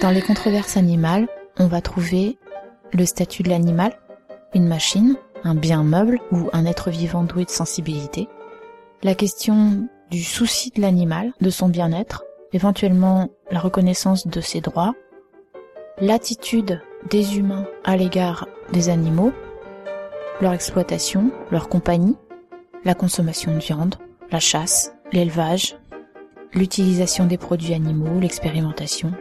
Dans les controverses animales, on va trouver le statut de l'animal, une machine, un bien meuble ou un être vivant doué de sensibilité, la question du souci de l'animal, de son bien-être, éventuellement la reconnaissance de ses droits, l'attitude des humains à l'égard des animaux, leur exploitation, leur compagnie, la consommation de viande, la chasse, l'élevage, l'utilisation des produits animaux, l'expérimentation.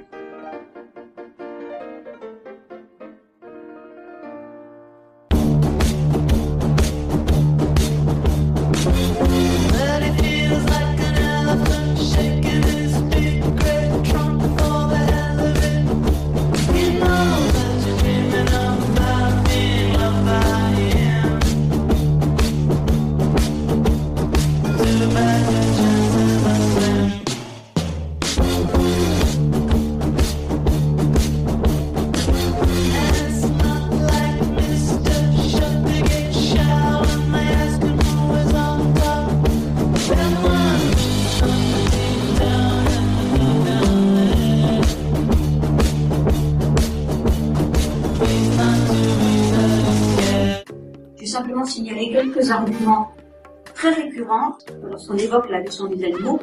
Lorsqu'on évoque la leçon des animaux.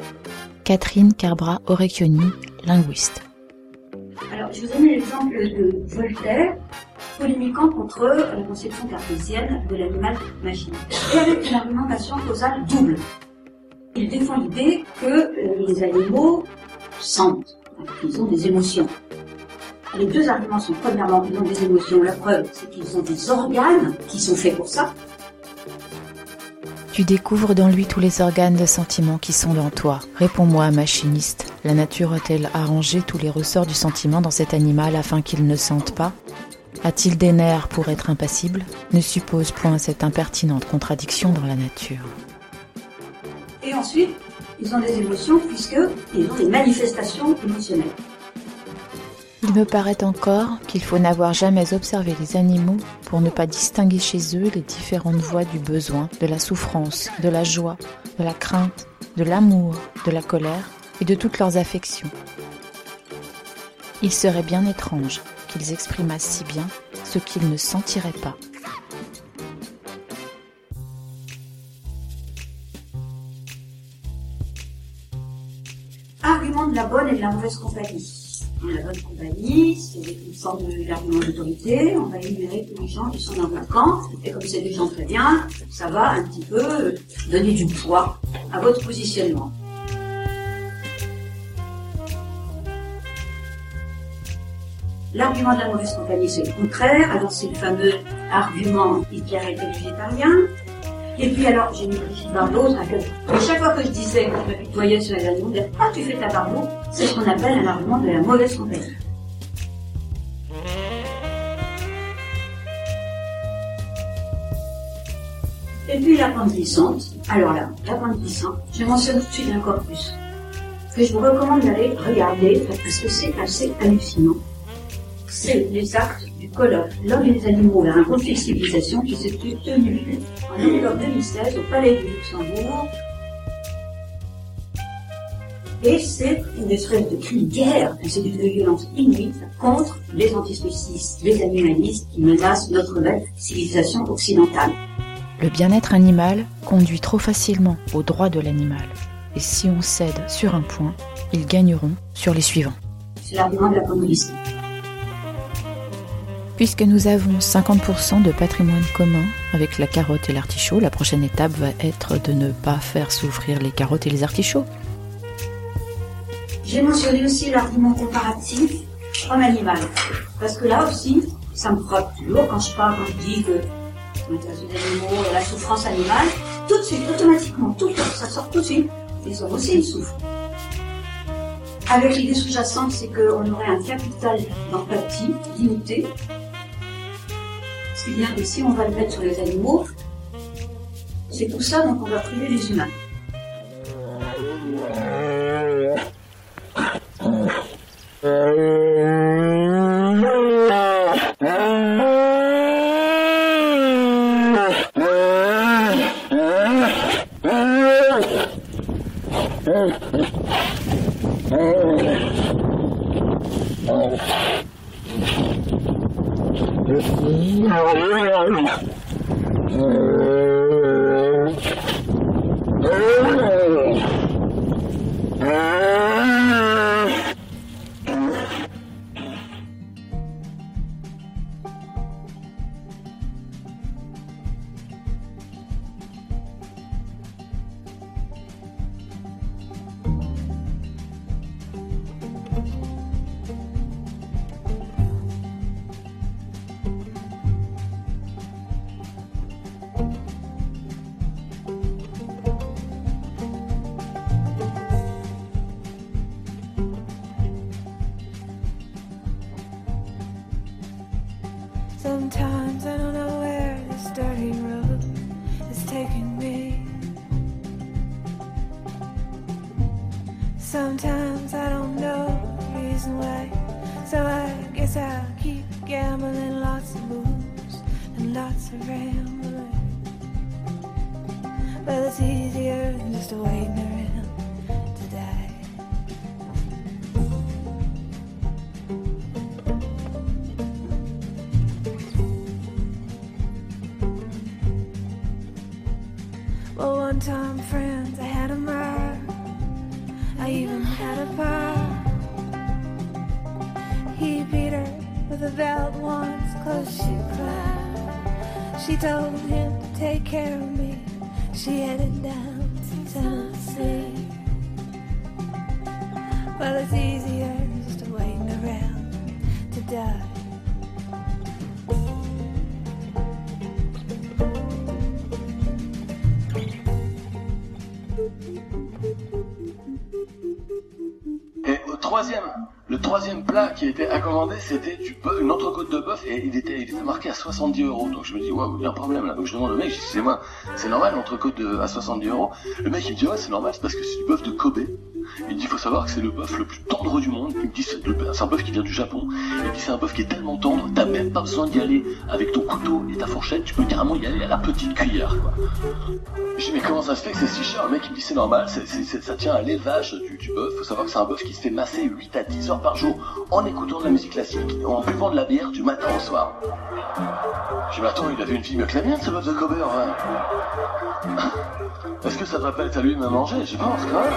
Catherine Carbra-Orecchioni, linguiste. Alors, je vous donne l'exemple de Voltaire, polémiquant contre la conception cartésienne de l'animal machine, et avec une argumentation causale double. Il défend l'idée que euh, les animaux sentent, qu'ils ont des émotions. Les deux arguments sont premièrement qu'ils ont des émotions. La preuve, c'est qu'ils ont des organes qui sont faits pour ça. Tu découvres dans lui tous les organes de sentiment qui sont dans toi. Réponds-moi, machiniste. La nature a-t-elle arrangé tous les ressorts du sentiment dans cet animal afin qu'il ne sente pas? A-t-il des nerfs pour être impassible? Ne suppose point cette impertinente contradiction dans la nature. Et ensuite, ils ont des émotions puisqu'ils ont des manifestations émotionnelles. Il me paraît encore qu'il faut n'avoir jamais observé les animaux pour ne pas distinguer chez eux les différentes voies du besoin, de la souffrance, de la joie, de la crainte, de l'amour, de la colère et de toutes leurs affections. Il serait bien étrange qu'ils exprimassent si bien ce qu'ils ne sentiraient pas. Argument de la bonne et de la mauvaise compagnie la bonne compagnie, c'est une sorte d'argument d'autorité, on va énumérer tous les gens qui sont dans votre camp, et comme c'est des gens très bien, ça va un petit peu donner du poids à votre positionnement. L'argument de la mauvaise compagnie, c'est le contraire. Alors, c'est le fameux argument était végétarien. Et puis alors, j'ai mis Brigitte Bardot, et chaque fois que je disais que je m'apitoyais sur les animaux, Ah, tu fais ta Bardot, c'est ce qu'on appelle un argument de la mauvaise compagnie. Et puis la. Alors là, la pente glissante, je mentionne tout de suite un corpus que je vous recommande d'aller regarder parce que c'est assez hallucinant. C'est les actes colloque L'homme et les animaux vers un conflit de civilisation qui s'est tenu en octobre 2016 au Palais du Luxembourg. Et c'est une espèce de cri de guerre, c'est une violence inouïe contre les antispécistes, les animalistes qui menacent notre belle civilisation occidentale. Le bien-être animal conduit trop facilement au droit de l'animal. Et si on cède sur un point, ils gagneront sur les suivants. C'est l'argument de la communiste. Puisque nous avons 50% de patrimoine commun avec la carotte et l'artichaut, la prochaine étape va être de ne pas faire souffrir les carottes et les artichauts. J'ai mentionné aussi l'argument comparatif homme-animal. Parce que là aussi, ça me frotte toujours quand je parle, quand je dis que animaux, la souffrance animale, tout de suite, automatiquement, tout le temps, ça sort tout de suite. Les hommes aussi, ils souffrent. Avec l'idée sous-jacente, c'est qu'on aurait un capital d'empathie limité, c'est bien que si on va le mettre sur les animaux, c'est pour ça donc on va priver les humains. 我。tippy toe. Troisième, le troisième plat qui était à commander, c'était une entrecôte de bœuf, et il était, il était marqué à 70 euros. Donc je me dis, waouh, il y a un problème là. Donc je demande au mec, je dis, excusez-moi, c'est normal l'entrecôte à 70 euros Le mec il me dit, ouais, c'est normal, c'est parce que c'est du bœuf de Kobe. Il me dit, faut savoir que c'est le bœuf le plus tendre du monde. Il me dit, c'est un bœuf qui vient du Japon. Il me dit, c'est un bœuf qui est tellement tendre, t'as même pas besoin d'y aller avec ton couteau et ta fourchette, tu peux carrément y aller à la petite cuillère, quoi. Je dis mais comment ça se fait que c'est si cher? Le mec il me dit c'est normal, ça tient à l'élevage du, du bœuf. Faut savoir que c'est un bœuf qui se fait masser 8 à 10 heures par jour en écoutant de la musique classique, en buvant de la bière du matin au soir. Je mais attends, il avait une vie mieux que la mienne ce bœuf de Kober. ouais. Est-ce que ça devrait pas être à lui de me manger? Je pense quand même.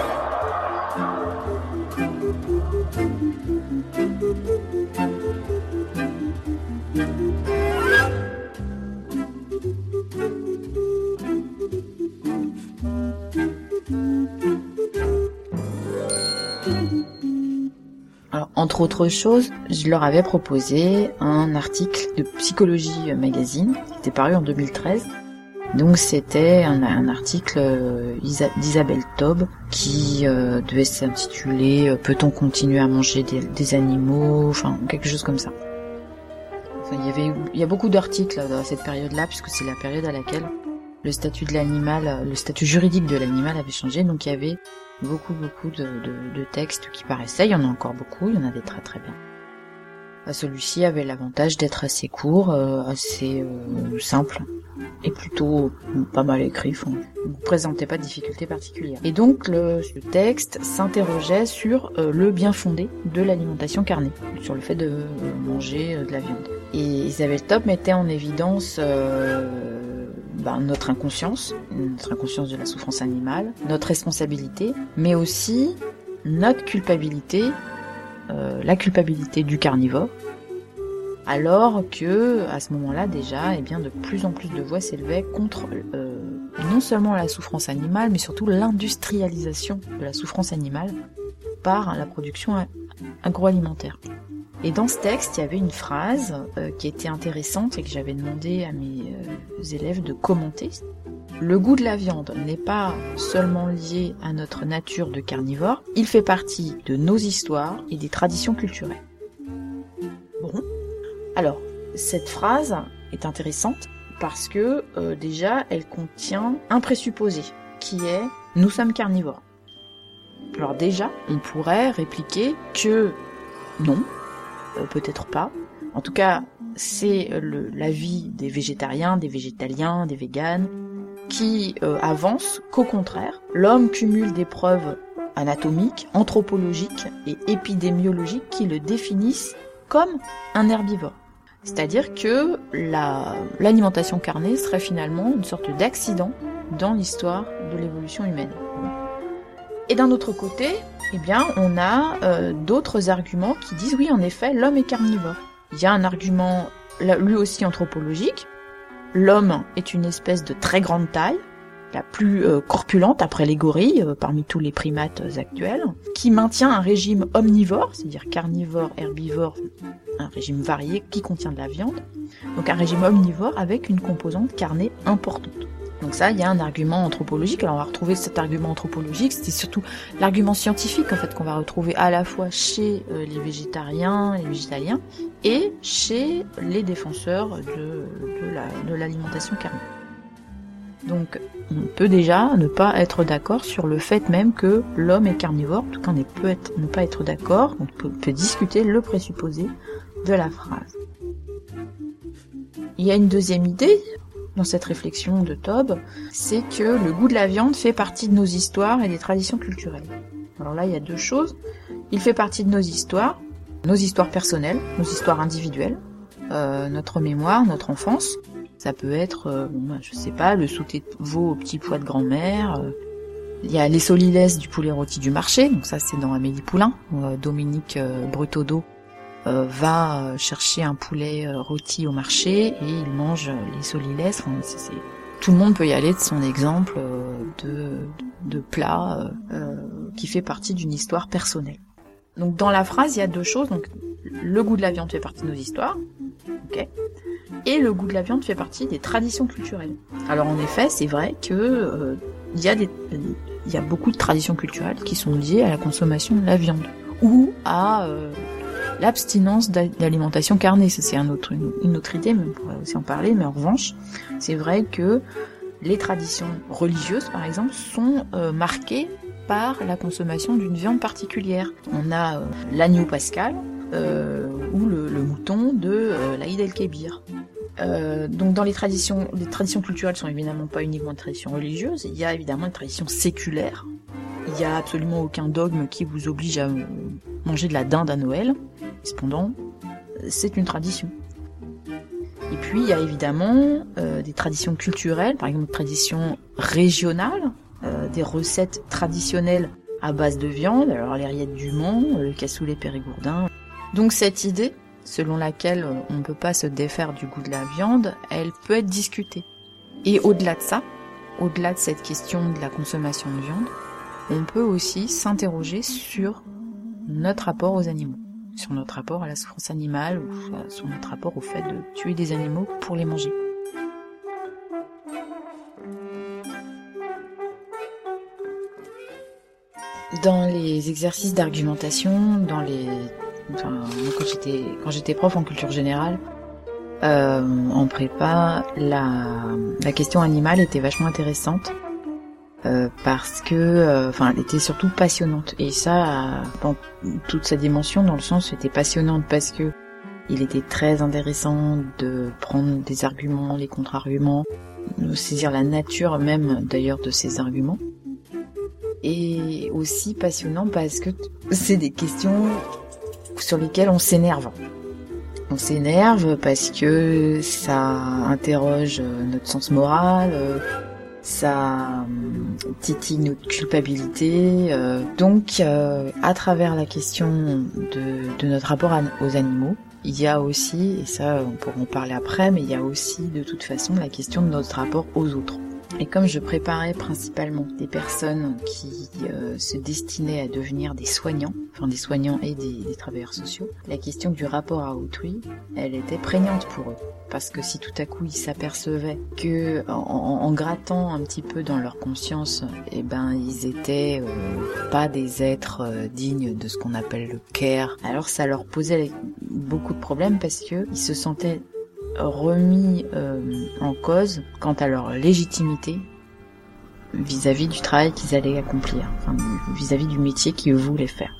Entre autres choses, je leur avais proposé un article de Psychologie Magazine qui était paru en 2013. Donc c'était un, article euh, Isa- d'Isabelle Taube qui euh, devait s'intituler euh, Peut-on continuer à manger des, animaux? Enfin quelque chose comme ça. Il y avait il y a beaucoup d'articles à cette période-là puisque c'est la période à laquelle le statut de l'animal, euh, le statut juridique de l'animal avait changé. Donc il y avait beaucoup beaucoup de, de- de textes qui paraissaient. Il y en a encore beaucoup, il y en a des très très bien. Euh, Celui-ci avait l'avantage d'être assez court, euh, assez euh, simple et plutôt pas mal écrit. Ne présentait pas de difficultés particulières. Et donc le, le texte s'interrogeait sur euh, le bien fondé de l'alimentation carnée, sur le fait de euh, manger euh, de la viande. Et Isabelle Top mettait en évidence euh, ben, notre inconscience, notre inconscience de la souffrance animale, notre responsabilité, mais aussi notre culpabilité, euh, la culpabilité du carnivore, alors que à ce moment-là déjà, eh bien, de plus en plus de voix s'élevaient contre euh, non seulement la souffrance animale, mais surtout l'industrialisation de la souffrance animale par la production agroalimentaire. Et dans ce texte, il y avait une phrase euh, qui était intéressante et que j'avais demandé à mes euh, élèves de commenter. Le goût de la viande n'est pas seulement lié à notre nature de carnivore, il fait partie de nos histoires et des traditions culturelles. Bon. Alors, cette phrase est intéressante parce que euh, déjà, elle contient un présupposé qui est nous sommes carnivores. Alors déjà, on pourrait répliquer que non, peut-être pas. En tout cas, c'est euh, l'avis des végétariens, des végétaliens, des véganes, qui euh, avancent qu'au contraire, l'homme cumule des preuves anatomiques, anthropologiques et épidémiologiques qui le définissent comme un herbivore. C'est-à-dire que la- l'alimentation carnée serait finalement une sorte d'accident dans l'histoire de l'évolution humaine. Et d'un autre côté, eh on a euh, d'autres arguments qui disent oui, en effet, l'homme est carnivore. Il y a un argument, lui aussi anthropologique. L'homme est une espèce de très grande taille, la plus euh, corpulente après les gorilles, euh, parmi tous les primates actuels, qui maintient un régime omnivore, c'est-à-dire carnivore, herbivore, un régime varié qui contient de la viande. Donc un régime omnivore avec une composante carnée importante. Donc ça, il y a un argument anthropologique. Alors on va retrouver cet argument anthropologique, c'est surtout l'argument scientifique en fait qu'on va retrouver à la fois chez euh, les végétariens, les végétaliens, et chez les défenseurs de, de la- l'alimentation carnée. Donc on peut déjà ne pas être d'accord sur le fait même que l'homme est carnivore, en tout cas on peut ne pas être d'accord, on peut discuter le présupposé de la phrase. Il y a une deuxième idée dans cette réflexion de Tob, c'est que le goût de la viande fait partie de nos histoires et des traditions culturelles. Alors là, il y a deux choses. Il fait partie de nos histoires, nos histoires personnelles, nos histoires individuelles, euh, notre mémoire, notre enfance. Ça peut être, euh, bah, je sais pas, le sauté de veau au petit pois de grand-mère. euh. Il y a les solilès du poulet rôti du marché, donc ça c'est dans Amélie Poulain, euh, Dominique euh, va euh, chercher un poulet euh, rôti au marché et il mange euh, les solilès. Tout le monde peut y aller de son exemple euh, de, plat euh, euh, qui fait partie d'une histoire personnelle. Donc dans la phrase, il y a deux choses. Donc le goût de la viande fait partie de nos histoires, et le goût de la viande fait partie des traditions culturelles. Alors en effet, c'est vrai que euh, il y a beaucoup de traditions culturelles qui sont liées à la consommation de la viande ou à euh, l'abstinence d'a- d'alimentation carnée. Ça c'est une, autre idée, mais on pourrait aussi en parler. Mais en revanche, c'est vrai que les traditions religieuses, par exemple, sont euh, marquées par la consommation d'une viande particulière. On a euh, l'agneau pascal euh, ou le, mouton de l'Aïd el-Kébir. Donc dans les traditions, les traditions culturelles sont évidemment pas uniquement des traditions religieuses, il y a évidemment une tradition séculaire. Il n'y a absolument aucun dogme qui vous oblige à manger de la dinde à Noël. Cependant, c'est une tradition. Et puis il y a évidemment euh, des traditions culturelles, par exemple des traditions régionales, euh, des recettes traditionnelles à base de viande, alors les du Mans, le cassoulet périgourdin. Donc cette idée, selon laquelle euh, on ne peut pas se défaire du goût de la viande, elle peut être discutée. Et au-delà de ça, au-delà de cette question de la consommation de viande, on peut aussi s'interroger sur notre rapport aux animaux, sur notre rapport à la souffrance animale ou sur notre rapport au fait de tuer des animaux pour les manger. Dans les exercices d'argumentation, dans les, enfin, quand j'étais quand j'étais prof en culture générale, euh, en prépa, la question animale était vachement intéressante euh, parce que, euh, enfin, elle était surtout passionnante et ça euh, dans toute sa dimension, dans le sens, c'était passionnante parce que il était très intéressant de prendre des arguments, les contre-arguments, de saisir la nature même d'ailleurs de ces arguments et aussi passionnant parce que c'est des questions sur lesquelles on s'énerve. On s'énerve parce que ça interroge notre sens moral, ça euh, titille notre culpabilité. euh. Donc, euh, à travers la question de, de notre rapport aux animaux, il y a aussi, et ça on pourra en parler après, mais il y a aussi de toute façon la question de notre rapport aux autres. Et comme je préparais principalement des personnes qui euh, se destinaient à devenir des soignants, enfin des soignants et des, travailleurs sociaux, la question du rapport à autrui, elle était prégnante pour eux. Parce que si tout à coup ils s'apercevaient que en grattant un petit peu dans leur conscience, eh ben ils étaient euh, pas des êtres euh, dignes de ce qu'on appelle le care, alors ça leur posait beaucoup de problèmes parce que ils se sentaient remis euh, en cause quant à leur légitimité vis-à-vis du travail qu'ils allaient accomplir, vis-à-vis du métier qu'ils voulaient faire.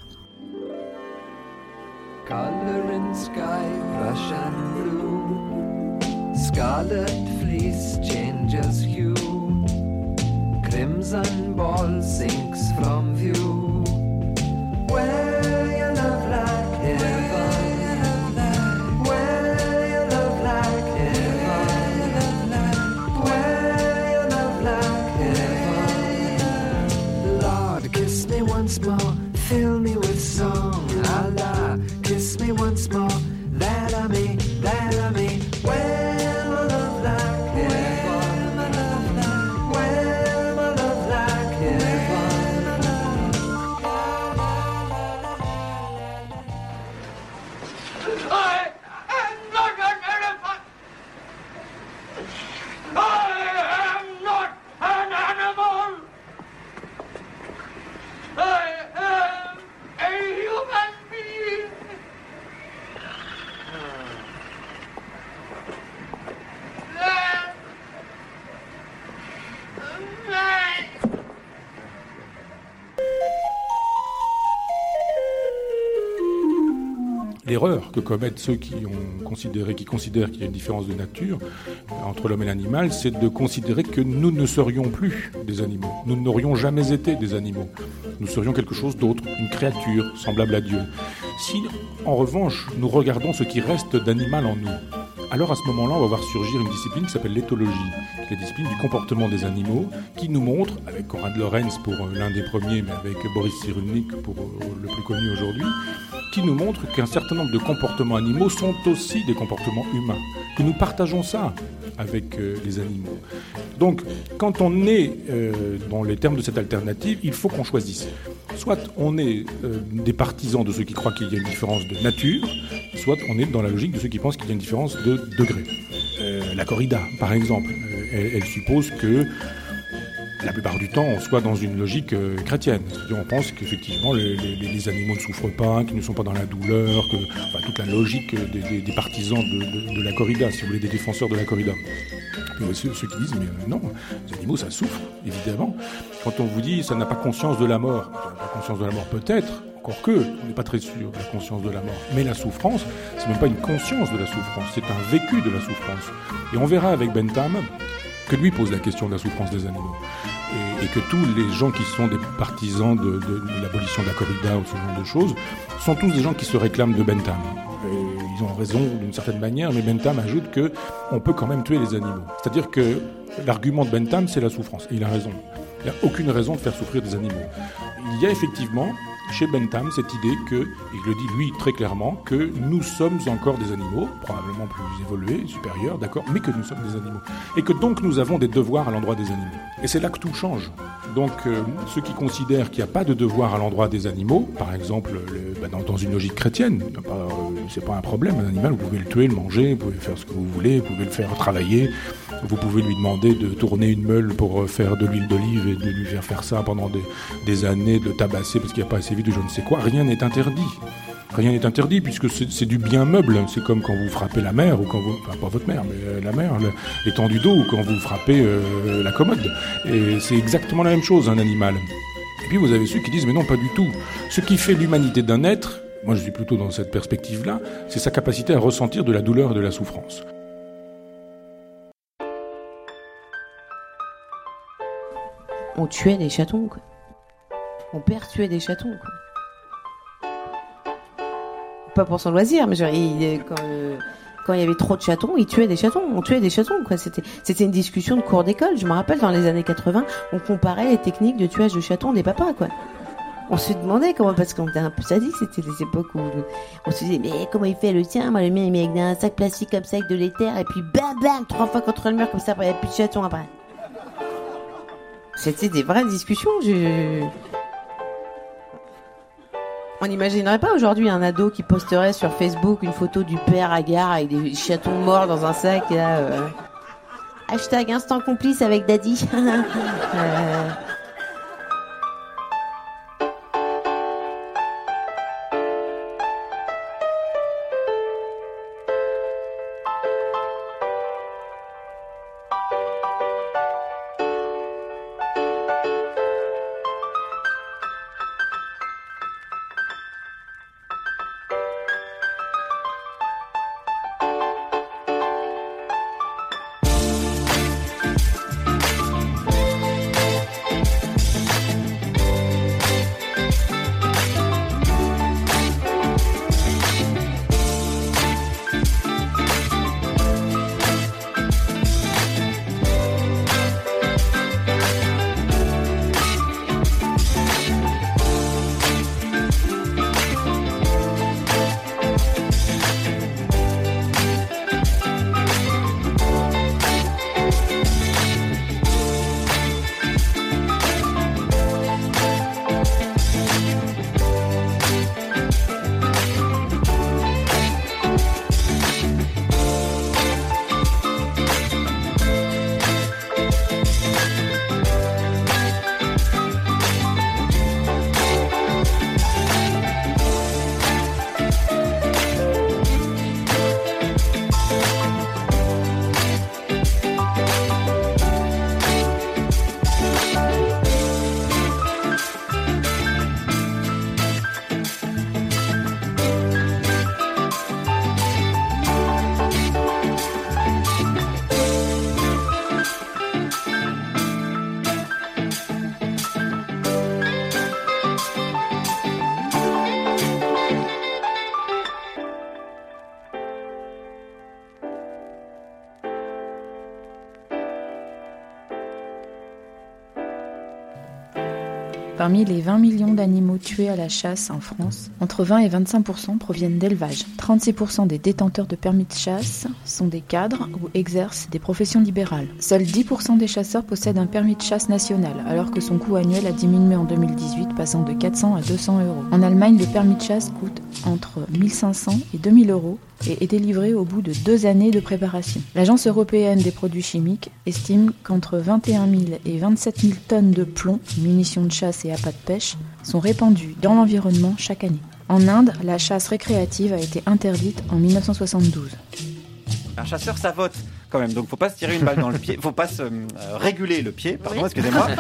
Que commettent ceux qui considèrent qu'il y a une différence de nature entre l'homme et l'animal, c'est de considérer que nous ne serions plus des animaux. Nous n'aurions jamais été des animaux. Nous serions quelque chose d'autre, une créature semblable à Dieu. Si, en revanche, nous regardons ce qui reste d'animal en nous, alors à ce moment-là, on va voir surgir une discipline qui s'appelle l'éthologie, qui est la discipline du comportement des animaux, qui nous montre, avec Conrad Lorenz pour euh, l'un des premiers, mais avec Boris Cyrulnik pour euh, le plus connu aujourd'hui, qui nous montre qu'un certain nombre de comportements animaux sont aussi des comportements humains, que nous partageons ça avec euh, les animaux. Donc, quand on est dans les termes de cette alternative, il faut qu'on choisisse. Soit on est des partisans de ceux qui croient qu'il y a une différence de nature, soit on est dans la logique de ceux qui pensent qu'il y a une différence de degré. Euh, la corrida, par exemple, euh, elle, suppose que la plupart du temps, on soit dans une logique euh, chrétienne. On pense qu'effectivement, les, animaux ne souffrent pas, qu'ils ne sont pas dans la douleur, que, toute la logique des, partisans de, la corrida, si vous voulez, des défenseurs de la corrida. Puis aussi ceux qui disent, mais non, les animaux, ça souffre, évidemment. Quand on vous dit, ça n'a pas conscience de la mort, ça n'a pas conscience de la mort, peut-être, encore que, on n'est pas très sûr de la conscience de la mort. Mais la souffrance, c'est même pas une conscience de la souffrance, c'est un vécu de la souffrance. Et on verra avec Bentham que lui pose la question de la souffrance des animaux. Et, que tous les gens qui sont des partisans de, l'abolition de la corrida ou ce genre de choses sont tous des gens qui se réclament de Bentham. ils ont raison d'une certaine manière, mais Bentham ajoute que on peut quand même tuer les animaux. C'est-à-dire que l'argument de Bentham, c'est la souffrance. Et il a raison. Il n'y a aucune raison de faire souffrir des animaux. Il y a effectivement chez Bentham cette idée que, il le dit lui très clairement, que nous sommes encore des animaux, probablement plus évolués, supérieurs, d'accord, mais que nous sommes des animaux. Et que donc nous avons des devoirs à l'endroit des animaux. Et c'est là que tout change. Donc euh, ceux qui considèrent qu'il n'y a pas de devoir à l'endroit des animaux, par exemple bah, dans, une logique chrétienne, euh, c'est pas un problème, un animal, vous pouvez le tuer, le manger, vous pouvez faire ce que vous voulez, vous pouvez le faire travailler, vous pouvez lui demander de tourner une meule pour euh, faire de l'huile d'olive et de lui faire faire ça pendant des, années, de le tabasser parce qu'il n'y a pas assez vite ou je ne sais quoi. Rien n'est interdit. Rien n'est interdit puisque c'est du bien meuble. C'est comme quand vous frappez la mère ou quand vous, enfin pas votre mère, mais euh, la mère, l'étendue d'eau ou quand vous frappez euh, la commode. Et c'est exactement la même chose, un animal. Et puis vous avez ceux qui disent mais non pas du tout. Ce qui fait l'humanité d'un être, moi je suis plutôt dans cette perspective-là, c'est sa capacité à ressentir de la douleur et de la souffrance. on tuait des chatons, quoi. Mon père tuait des chatons, quoi. Pas pour son loisir, mais genre, euh, quand, il y avait trop de chatons, il tuait des chatons. On tuait des chatons, quoi. C'était, c'était une discussion de cours d'école. Je me rappelle, dans les années 80, on comparait les techniques de tuage de chatons des papas, quoi. On se demandait comment, parce qu'on était un peu sadique, c'était les époques où on se disait, mais comment il fait le tien? Moi, le mien, il met un sac plastique comme ça avec de l'éther, et puis bam bam, trois fois contre le mur, comme ça, après, il n'y a plus de chatons après. C'était des vraies discussions. On n'imaginerait pas aujourd'hui un ado qui posterait sur Facebook une photo du père à gare avec des chatons morts dans un sac. Euh. Hashtag instant complice avec Daddy. Euh. Parmi les 20 millions d'animaux tués à la chasse en France, entre 20 et 25% proviennent d'élevage. 36% des détenteurs de permis de chasse sont des cadres ou exercent des professions libérales. Seuls 10% des chasseurs possèdent un permis de chasse national, alors que son coût annuel a diminué en 2018, passant de 400 à 200 euros. En Allemagne, le permis de chasse coûte entre 1500 et 2000 euros et est délivré au bout de deux années de préparation. L'Agence européenne des produits chimiques estime qu'entre 21 000 et 27 000 tonnes de plomb, munitions de chasse et appâts de pêche sont répandues dans l'environnement chaque année. En Inde, la chasse récréative a été interdite en 1972. Un chasseur, ça vote quand même. Donc, faut pas se tirer une balle dans le pied. Faut pas se euh, réguler le pied. Pardon, excusez-moi.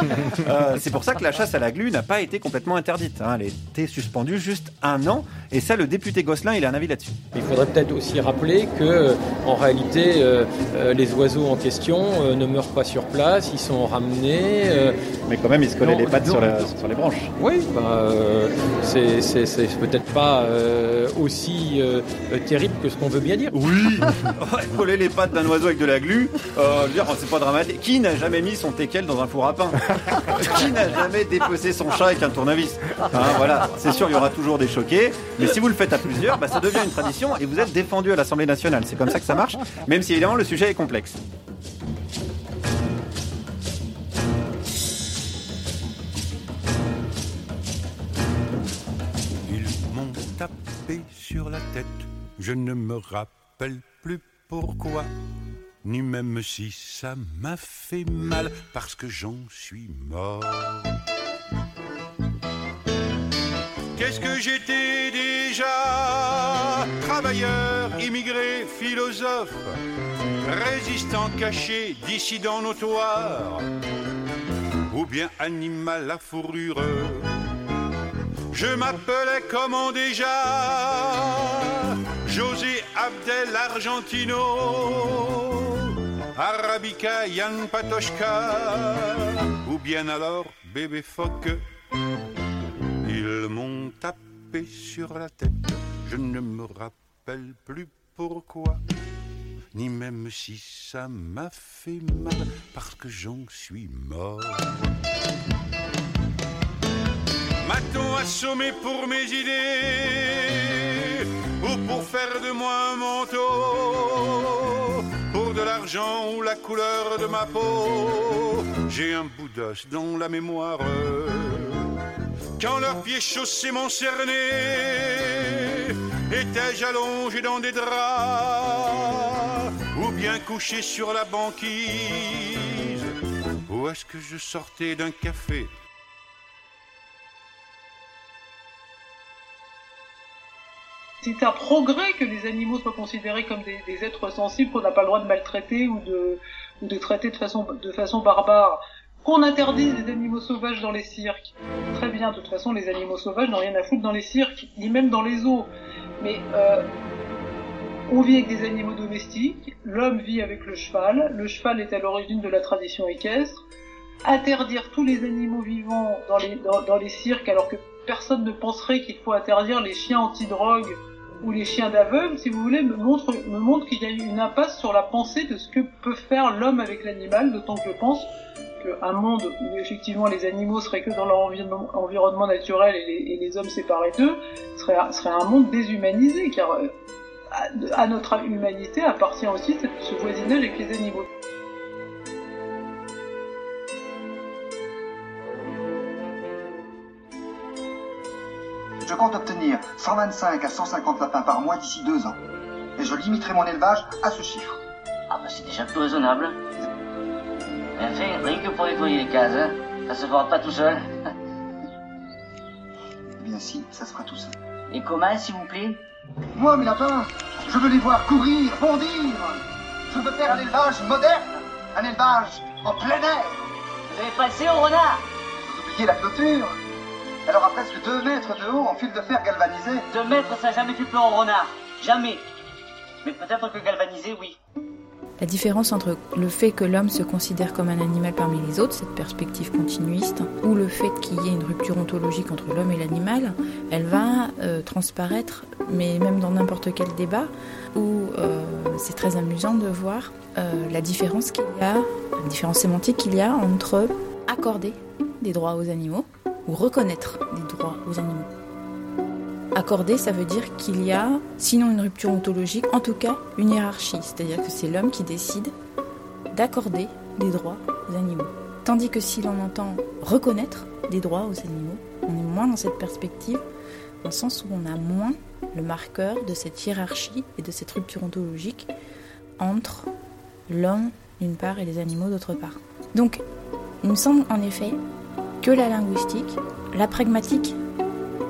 Euh, c'est pour ça que la chasse à la glu n'a pas été complètement interdite. hein. Elle a été suspendue juste un an. Et ça, le député Gosselin, il a un avis là-dessus. Il faudrait peut-être aussi rappeler que, euh, en réalité, euh, les oiseaux en question euh, ne meurent pas sur place, ils sont ramenés. euh, Mais quand même, il se collait Non, les pattes non. sur, la- sur les branches. oui, bah, euh, c'est- peut-être pas euh, aussi terrible que ce qu'on veut bien dire. Oui Coller les pattes d'un oiseau avec de la glu, euh, je veux dire, c'est pas dramatique. Qui n'a jamais mis son teckel dans un four à pain Qui n'a jamais dépecé son chat avec un tournevis Hein, Voilà, c'est sûr, il y aura toujours des choqués. Mais si vous le faites à plusieurs, bah, ça devient une tradition et vous êtes défendu à l'Assemblée nationale. C'est comme ça que ça marche, même si évidemment le sujet est complexe. Ils m'ont tapé sur la tête, je ne me rappelle plus pourquoi, ni même si ça m'a fait mal, parce que j'en suis mort. Qu'est-ce que j'étais déjà? Travailleur, immigré, philosophe, résistant caché, dissident notoire, ou bien animal à fourrure. Je m'appelais comment déjà? José Abdel Argentino Arabica Yann Patochka Ou bien alors bébé phoque Ils m'ont tapé sur la tête. Je ne me rappelle plus pourquoi Ni même si ça m'a fait mal Parce que j'en suis mort M'a-t-on assommé pour mes idées Ou pour faire de moi un manteau Pour de l'argent ou la couleur de ma peau. J'ai un bout d'os dans la mémoire Quand leurs pieds chaussés m'ont cerné Étais-je allongé dans des draps Ou bien couché sur la banquise Ou est-ce que je sortais d'un café C'est un progrès que les animaux soient considérés comme des, êtres sensibles qu'on n'a pas le droit de maltraiter ou de, traiter de façon, barbare. Qu'on interdise les animaux sauvages dans les cirques. Très bien, de toute façon, les animaux sauvages n'ont rien à foutre dans les cirques, ni même dans les zoos. Mais euh, on vit avec des animaux domestiques, l'homme vit avec le cheval, le cheval est à l'origine de la tradition équestre. Interdire tous les animaux vivants dans les, dans, dans les cirques alors que personne ne penserait qu'il faut interdire les chiens anti-drogue ou les chiens d'aveugle, si vous voulez, me montre, me montre qu'il y a une impasse sur la pensée de ce que peut faire l'homme avec l'animal, d'autant que je pense qu'un monde où effectivement les animaux seraient que dans leur environnement, naturel et les, hommes séparés d'eux, serait, serait un monde déshumanisé, car euh, à, à notre humanité appartient aussi ce voisinage avec les animaux. Je compte obtenir 125 à 150 lapins par mois d'ici deux ans. Et je limiterai mon élevage à ce chiffre. Ah bah c'est déjà plus raisonnable. Mais enfin, rien que pour nettoyer les cases, hein, ça se fera pas tout seul. Eh bien si, ça se fera tout seul. Et comment, s'il vous plaît? Moi, mes lapins, je veux les voir courir, bondir. Je veux faire un élevage moderne, un élevage en plein air. Vous avez passé au renard Vous oubliez la clôture Elle aura presque deux mètres de haut en fil de fer galvanisé. Deux mètres, ça n'a jamais fait peur au renard. Jamais. Mais peut-être que galvanisé, oui. La différence entre le fait que l'homme se considère comme un animal parmi les autres, cette perspective continuiste, ou le fait qu'il y ait une rupture ontologique entre l'homme et l'animal, elle va euh, transparaître, mais même dans n'importe quel débat, où euh, c'est très amusant de voir euh, la différence qu'il y a, la différence sémantique qu'il y a entre accorder des droits aux animaux ou reconnaître des droits aux animaux. Accorder, ça veut dire qu'il y a, sinon une rupture ontologique, en tout cas une hiérarchie, c'est-à-dire que c'est l'homme qui décide d'accorder des droits aux animaux. Tandis que si l'on entend reconnaître des droits aux animaux, on est moins dans cette perspective, dans le sens où on a moins le marqueur de cette hiérarchie et de cette rupture ontologique entre l'homme d'une part et les animaux d'autre part. Donc, il me semble en effet que la linguistique, la pragmatique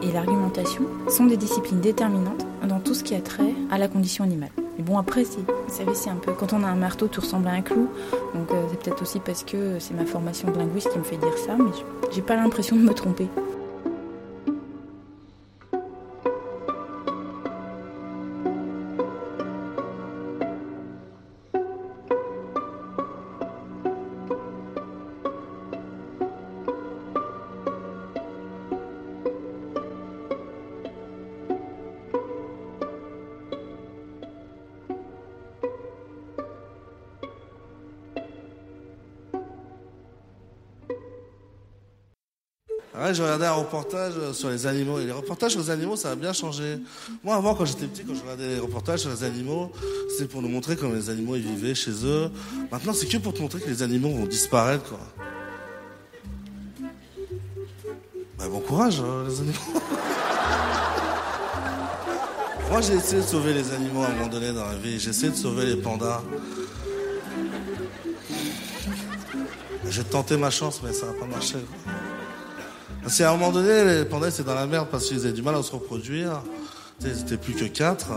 et l'argumentation sont des disciplines déterminantes dans tout ce qui a trait à la condition animale. Mais bon, après, c'est, vous savez, c'est un peu quand on a un marteau, tout ressemble à un clou. Donc, euh, c'est peut-être aussi parce que c'est ma formation de linguiste qui me fait dire ça, mais j'ai pas l'impression de me tromper. J'ai regardé un reportage euh, sur les animaux. Et les reportages sur les animaux, ça a bien changé. Moi, avant, quand j'étais petit, quand je regardais les reportages sur les animaux, c'était pour nous montrer comment les animaux ils vivaient chez eux. Maintenant, c'est que pour te montrer que les animaux vont disparaître. Bah, bon courage, hein, les animaux. Moi, j'ai essayé de sauver les animaux à un moment donné dans la vie. J'ai essayé de sauver les pandas. J'ai tenté ma chance, mais ça n'a pas marché. Parce qu'à un moment donné, les pandas, c'est dans la merde parce qu'ils avaient du mal à se reproduire. Ils étaient plus que quatre.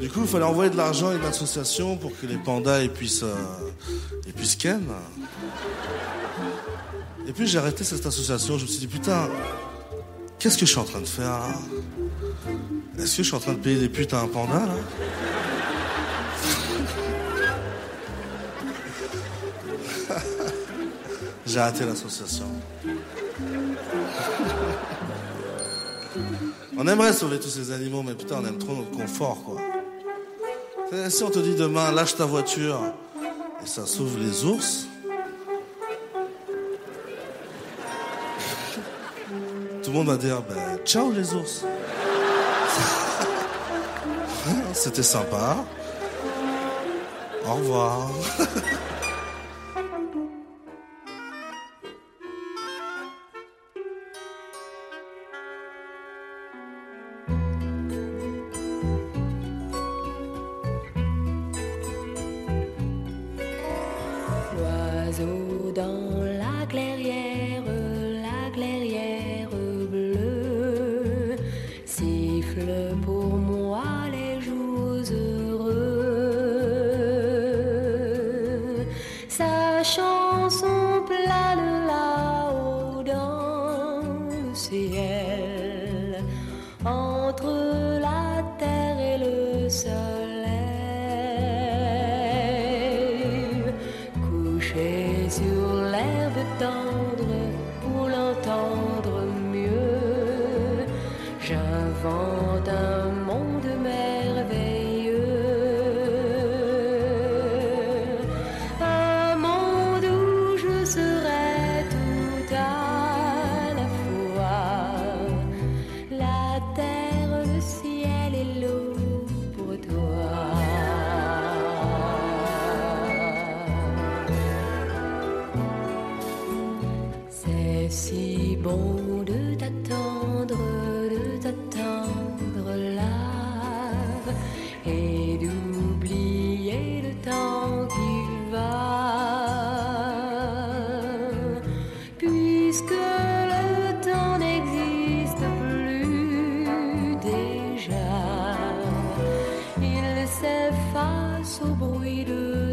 Du coup, il fallait envoyer de l'argent à une association pour que les pandas puissent, euh, puissent ken. Et puis j'ai arrêté cette association. Je me suis dit, putain, qu'est-ce que je suis en train de faire là? Est-ce que je suis en train de payer des putes à un panda là? J'ai arrêté l'association. On aimerait sauver tous ces animaux, mais putain, on aime trop notre confort, quoi. Si on te dit demain, lâche ta voiture, et ça sauve les ours, tout le monde va dire, ben, ciao les ours. C'était sympa. Au revoir. le s'efface au bruit de